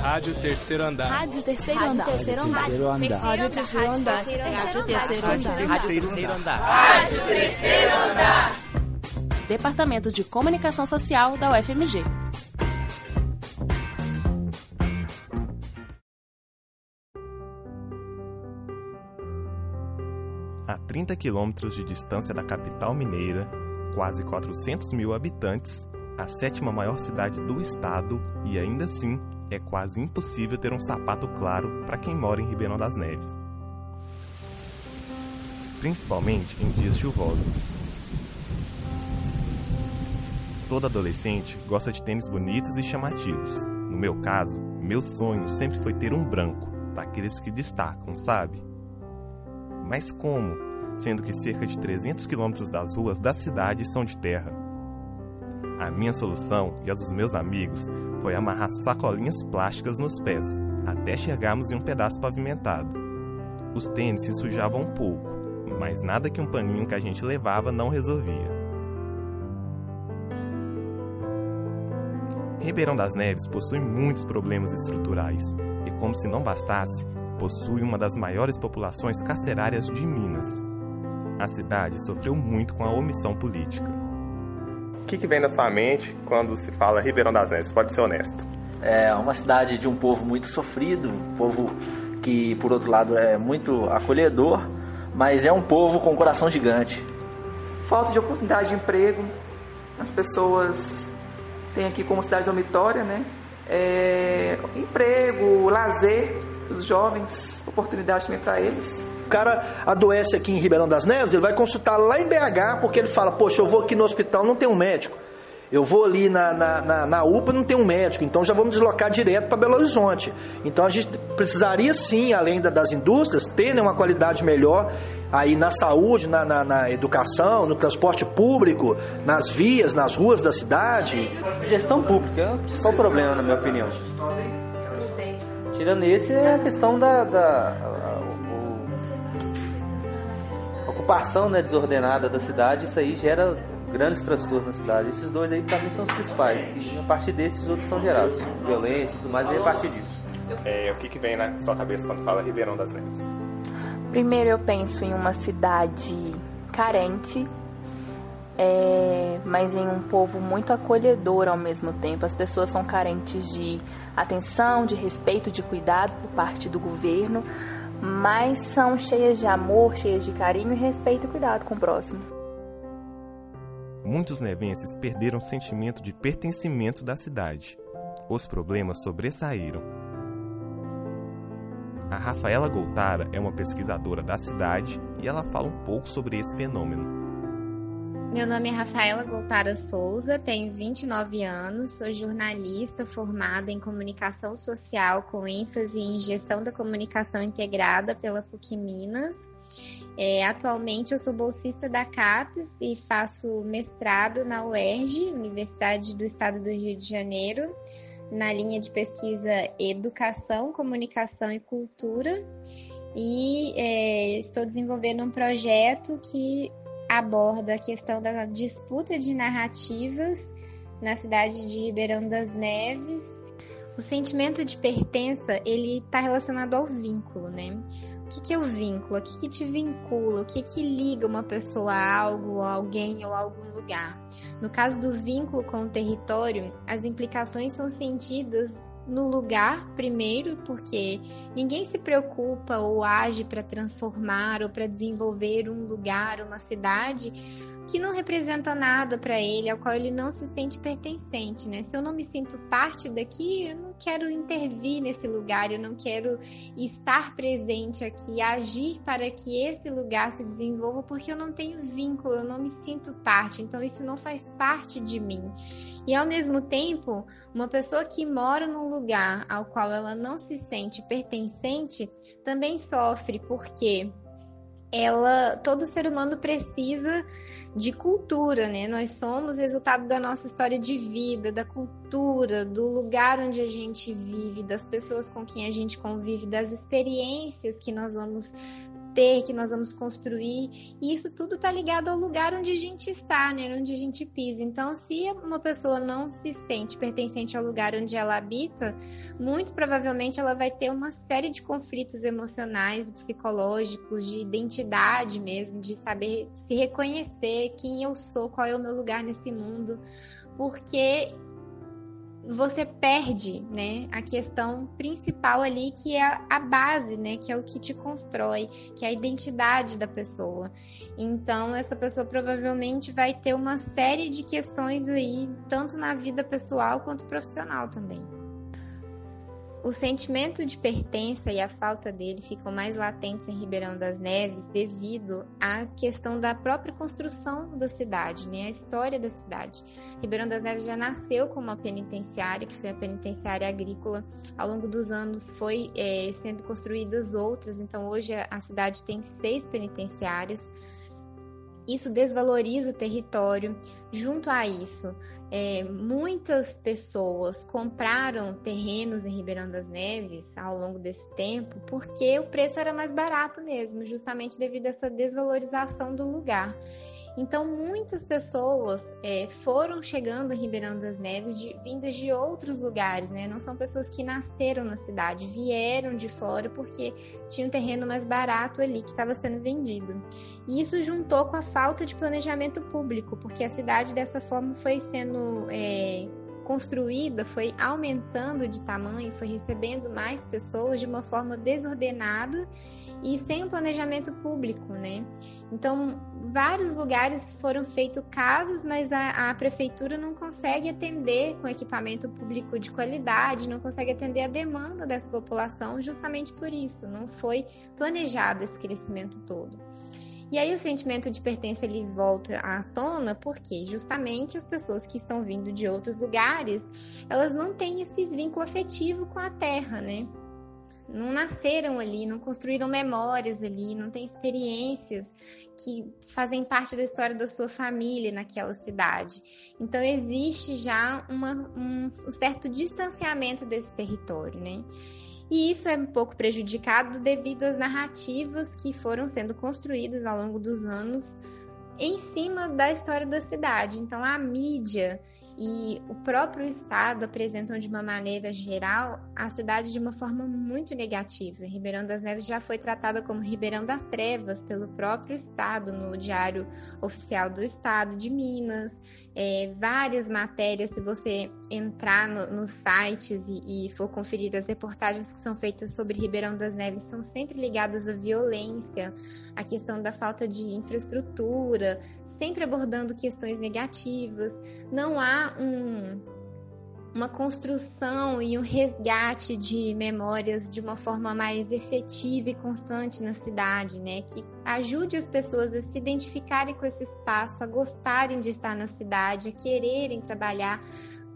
Rádio Terceiro Andar. Rádio Terceiro Andar. Terceiro Andar. Rádio Terceiro Andar. Rádio Terceiro Andar. Rádio Terceiro Andar. Rádio Terceiro Andar. Departamento de Comunicação Social da UFMG. A 30 quilômetros de distância da capital mineira, quase 400 mil habitantes, a sétima maior cidade do estado e ainda assim é quase impossível ter um sapato claro para quem mora em Ribeirão das Neves. Principalmente em dias chuvosos. Todo adolescente gosta de tênis bonitos e chamativos. No meu caso, meu sonho sempre foi ter um branco, daqueles que destacam, sabe? Mas como, sendo que cerca de 300 quilômetros das ruas da cidade são de terra? A minha solução e as dos meus amigos foi amarrar sacolinhas plásticas nos pés, até chegarmos em um pedaço pavimentado. Os tênis se sujavam um pouco, mas nada que um paninho que a gente levava não resolvia. Ribeirão das Neves possui muitos problemas estruturais e, como se não bastasse, possui uma das maiores populações carcerárias de Minas. A cidade sofreu muito com a omissão política. O que, que vem na sua mente quando se fala Ribeirão das Neves? Pode ser honesto. É uma cidade de um povo muito sofrido, um povo que, por outro lado, é muito acolhedor, mas é um povo com um coração gigante. Falta de oportunidade de emprego, as pessoas têm aqui como cidade dormitória, né? É, emprego, lazer, os jovens, oportunidade também para eles. O cara adoece aqui em Ribeirão das Neves, ele vai consultar lá em BH, porque ele fala, poxa, eu vou aqui no hospital, não tem um médico. Eu vou ali na, na, na, na UPA, não tem um médico, então já vamos deslocar direto para Belo Horizonte. Então a gente precisaria sim, além das indústrias, ter né, uma qualidade melhor aí na saúde, na, na, na, educação, no transporte público, nas vias, nas ruas da cidade. Gestão pública é o principal problema, na minha opinião. Tirando esse, é a questão da, da ocupação né, desordenada da cidade, isso aí gera grandes transtornos na cidade. Esses dois aí, para mim, são os principais. E a partir desses, outros são gerados. Violência e tudo mais, e a partir disso. É, o que, que vem na sua cabeça quando fala Ribeirão das Neves? Primeiro eu penso em uma cidade carente, é, mas em um povo muito acolhedor ao mesmo tempo. As pessoas são carentes de atenção, de respeito, de cuidado por parte do governo, mas são cheias de amor, cheias de carinho e respeito e cuidado com o próximo. Muitos nevenses perderam o sentimento de pertencimento da cidade. Os problemas sobressaíram. A Rafaela Goltara é uma pesquisadora da cidade e ela fala um pouco sobre esse fenômeno. Meu nome é Rafaela Goltara Souza, tenho 29 anos, sou jornalista formada em comunicação social com ênfase em gestão da comunicação integrada pela PUC Minas. É, atualmente eu sou bolsista da CAPES e faço mestrado na UERJ, Universidade do Estado do Rio de Janeiro, na linha de pesquisa Educação, Comunicação e Cultura. E é, estou desenvolvendo um projeto que aborda a questão da disputa de narrativas na cidade de Ribeirão das Neves. O sentimento de pertença, ele está relacionado ao vínculo, né? O que, que é o vínculo? O que, que te vincula? O que, que liga uma pessoa a algo, a alguém ou a algum lugar? No caso do vínculo com o território, as implicações são sentidas no lugar primeiro, porque ninguém se preocupa ou age para transformar ou para desenvolver um lugar, uma cidade que não representa nada para ele, ao qual ele não se sente pertencente, né? Se eu não me sinto parte daqui, eu não quero intervir nesse lugar, eu não quero estar presente aqui, agir para que esse lugar se desenvolva, porque eu não tenho vínculo, eu não me sinto parte, então isso não faz parte de mim. E ao mesmo tempo, uma pessoa que mora num lugar ao qual ela não se sente pertencente também sofre, porque ela, todo ser humano precisa de cultura, né? Nós somos resultado da nossa história de vida, da cultura, do lugar onde a gente vive, das pessoas com quem a gente convive, das experiências que nós vamos ter, que nós vamos construir. E isso tudo está ligado ao lugar onde a gente está, né? Onde a gente pisa. Então, se uma pessoa não se sente pertencente ao lugar onde ela habita, muito provavelmente ela vai ter uma série de conflitos emocionais, psicológicos, de identidade mesmo, de saber se reconhecer quem eu sou, qual é o meu lugar nesse mundo. Porque você perde, né, a questão principal ali que é a base, né, que é o que te constrói, que é a identidade da pessoa. Então essa pessoa provavelmente vai ter uma série de questões aí, tanto na vida pessoal quanto profissional também. O sentimento de pertença e a falta dele ficam mais latentes em Ribeirão das Neves devido à questão da própria construção da cidade, né? a história da cidade. Ribeirão das Neves já nasceu como uma penitenciária, que foi a penitenciária agrícola. Ao longo dos anos foi é, sendo construídas outras, então hoje a cidade tem seis penitenciárias. Isso desvaloriza o território. Junto a isso, é, muitas pessoas compraram terrenos em Ribeirão das Neves ao longo desse tempo porque o preço era mais barato mesmo, justamente devido a essa desvalorização do lugar. Então, muitas pessoas é, foram chegando em Ribeirão das Neves de, vindas de outros lugares, né? Não são pessoas que nasceram na cidade, vieram de fora porque tinha um terreno mais barato ali que estava sendo vendido. E isso juntou com a falta de planejamento público, porque a cidade dessa forma foi sendo é, construída, foi aumentando de tamanho, foi recebendo mais pessoas de uma forma desordenada e sem um planejamento público, né? Então, vários lugares foram feitos casas, mas a, a, prefeitura não consegue atender com equipamento público de qualidade, não consegue atender a demanda dessa população, justamente por isso, não foi planejado esse crescimento todo. E aí o sentimento de pertença ele volta à tona porque justamente as pessoas que estão vindo de outros lugares, elas não têm esse vínculo afetivo com a terra, né? não nasceram ali, não construíram memórias ali, não têm experiências que fazem parte da história da sua família naquela cidade. Então existe já uma, um, um certo distanciamento desse território, né? E isso é um pouco prejudicado devido às narrativas que foram sendo construídas ao longo dos anos em cima da história da cidade. Então a mídia e o próprio Estado apresentam de uma maneira geral a cidade de uma forma muito negativa. Ribeirão das Neves já foi tratada como Ribeirão das Trevas pelo próprio Estado no Diário Oficial do Estado de Minas. É, várias matérias, se você entrar no, nos sites e, e for conferir as reportagens que são feitas sobre Ribeirão das Neves, são sempre ligadas à violência, à questão da falta de infraestrutura, sempre abordando questões negativas. Não há um, uma construção e um resgate de memórias de uma forma mais efetiva e constante na cidade, né? Que ajude as pessoas a se identificarem com esse espaço, a gostarem de estar na cidade, a quererem trabalhar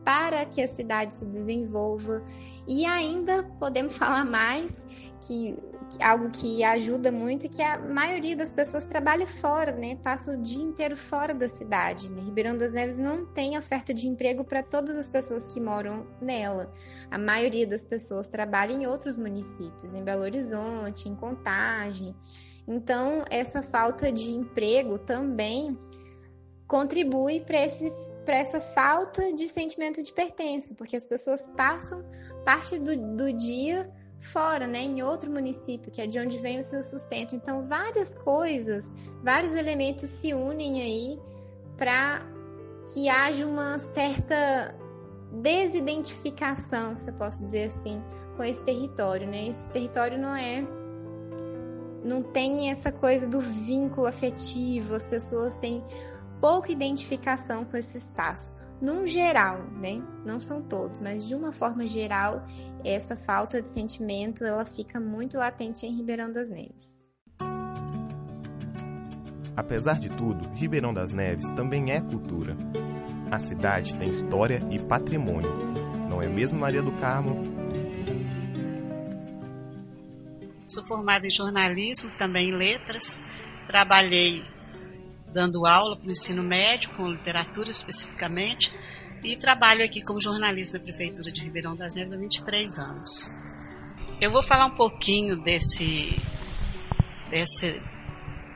para que a cidade se desenvolva. E ainda podemos falar mais que algo que ajuda muito que a maioria das pessoas trabalha fora, né? Passa o dia inteiro fora da cidade. Né? Ribeirão das Neves não tem oferta de emprego para todas as pessoas que moram nela. A maioria das pessoas trabalha em outros municípios, em Belo Horizonte, em Contagem. Então, essa falta de emprego também contribui para essa falta de sentimento de pertença, porque as pessoas passam parte do, do dia fora, né, em outro município, que é de onde vem o seu sustento. Então, várias coisas, vários elementos se unem aí para que haja uma certa desidentificação, se eu posso dizer assim, com esse território, né? Esse território não é não tem essa coisa do vínculo afetivo, as pessoas têm pouca identificação com esse espaço. Num geral, né? Não são todos, mas de uma forma geral, essa falta de sentimento ela fica muito latente em Ribeirão das Neves. Apesar de tudo, Ribeirão das Neves também é cultura. A cidade tem história e patrimônio. Não é mesmo, Maria do Carmo? Sou formada em jornalismo, também em letras. Trabalhei dando aula para o ensino médio, com literatura especificamente, e trabalho aqui como jornalista da Prefeitura de Ribeirão das Neves há 23 anos. Eu vou falar um pouquinho desse dessa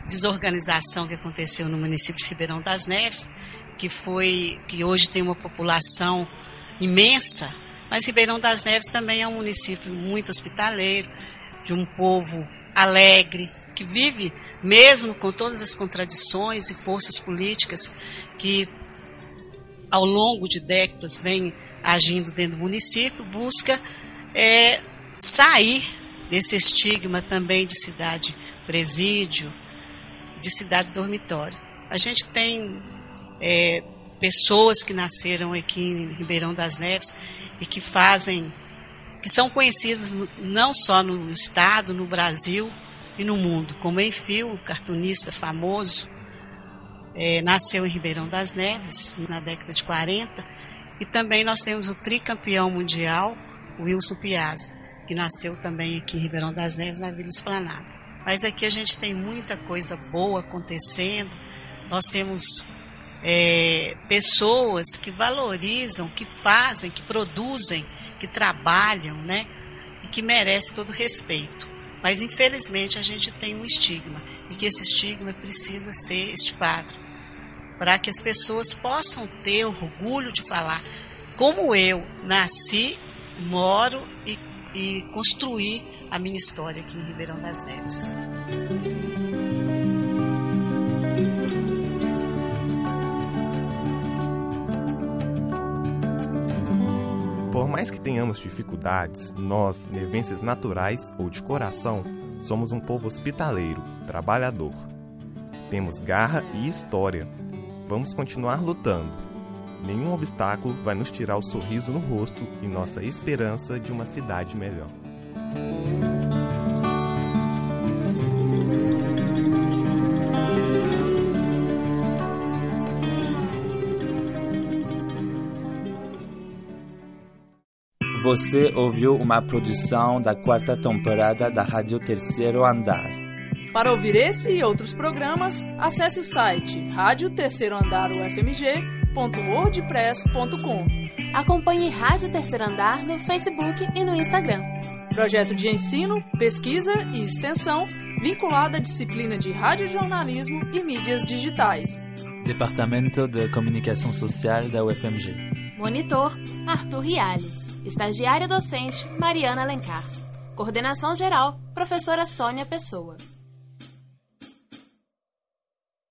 desorganização que aconteceu no município de Ribeirão das Neves, que foi que hoje tem uma população imensa, mas Ribeirão das Neves também é um município muito hospitaleiro, de um povo alegre, que vive mesmo com todas as contradições e forças políticas que ao longo de décadas vem agindo dentro do município, busca é, sair desse estigma também de cidade presídio, de cidade dormitório. A gente tem é, pessoas que nasceram aqui em Ribeirão das Neves e que fazem, que são conhecidas não só no estado, no Brasil e no mundo, como Enfio, cartunista famoso, é, nasceu em Ribeirão das Neves na década de 40, e também nós temos o tricampeão mundial, Wilson Piazza, que nasceu também aqui em Ribeirão das Neves, na Vila Esplanada. Mas aqui a gente tem muita coisa boa acontecendo. Nós temos é, pessoas que valorizam, que fazem, que produzem, que trabalham, né? E que merecem todo respeito. Mas infelizmente a gente tem um estigma e que esse estigma precisa ser estipado para que as pessoas possam ter orgulho de falar como eu nasci, moro e, e construí a minha história aqui em Ribeirão das Neves. Mais que tenhamos dificuldades, nós, nevenses naturais ou de coração, somos um povo hospitaleiro, trabalhador. Temos garra e história. Vamos continuar lutando. Nenhum obstáculo vai nos tirar o sorriso no rosto e nossa esperança de uma cidade melhor. Você ouviu uma produção da quarta temporada da Rádio Terceiro Andar. Para ouvir esse e outros programas, acesse o site rádio terceiro andar ufmg.wordpress.com. Acompanhe Rádio Terceiro Andar no Facebook e no Instagram. Projeto de ensino, pesquisa e extensão vinculado à disciplina de radiojornalismo e mídias digitais. Departamento de Comunicação Social da UFMG. Monitor Arthur Rialli. Estagiária docente Mariana Alencar. Coordenação geral Professora Sônia Pessoa.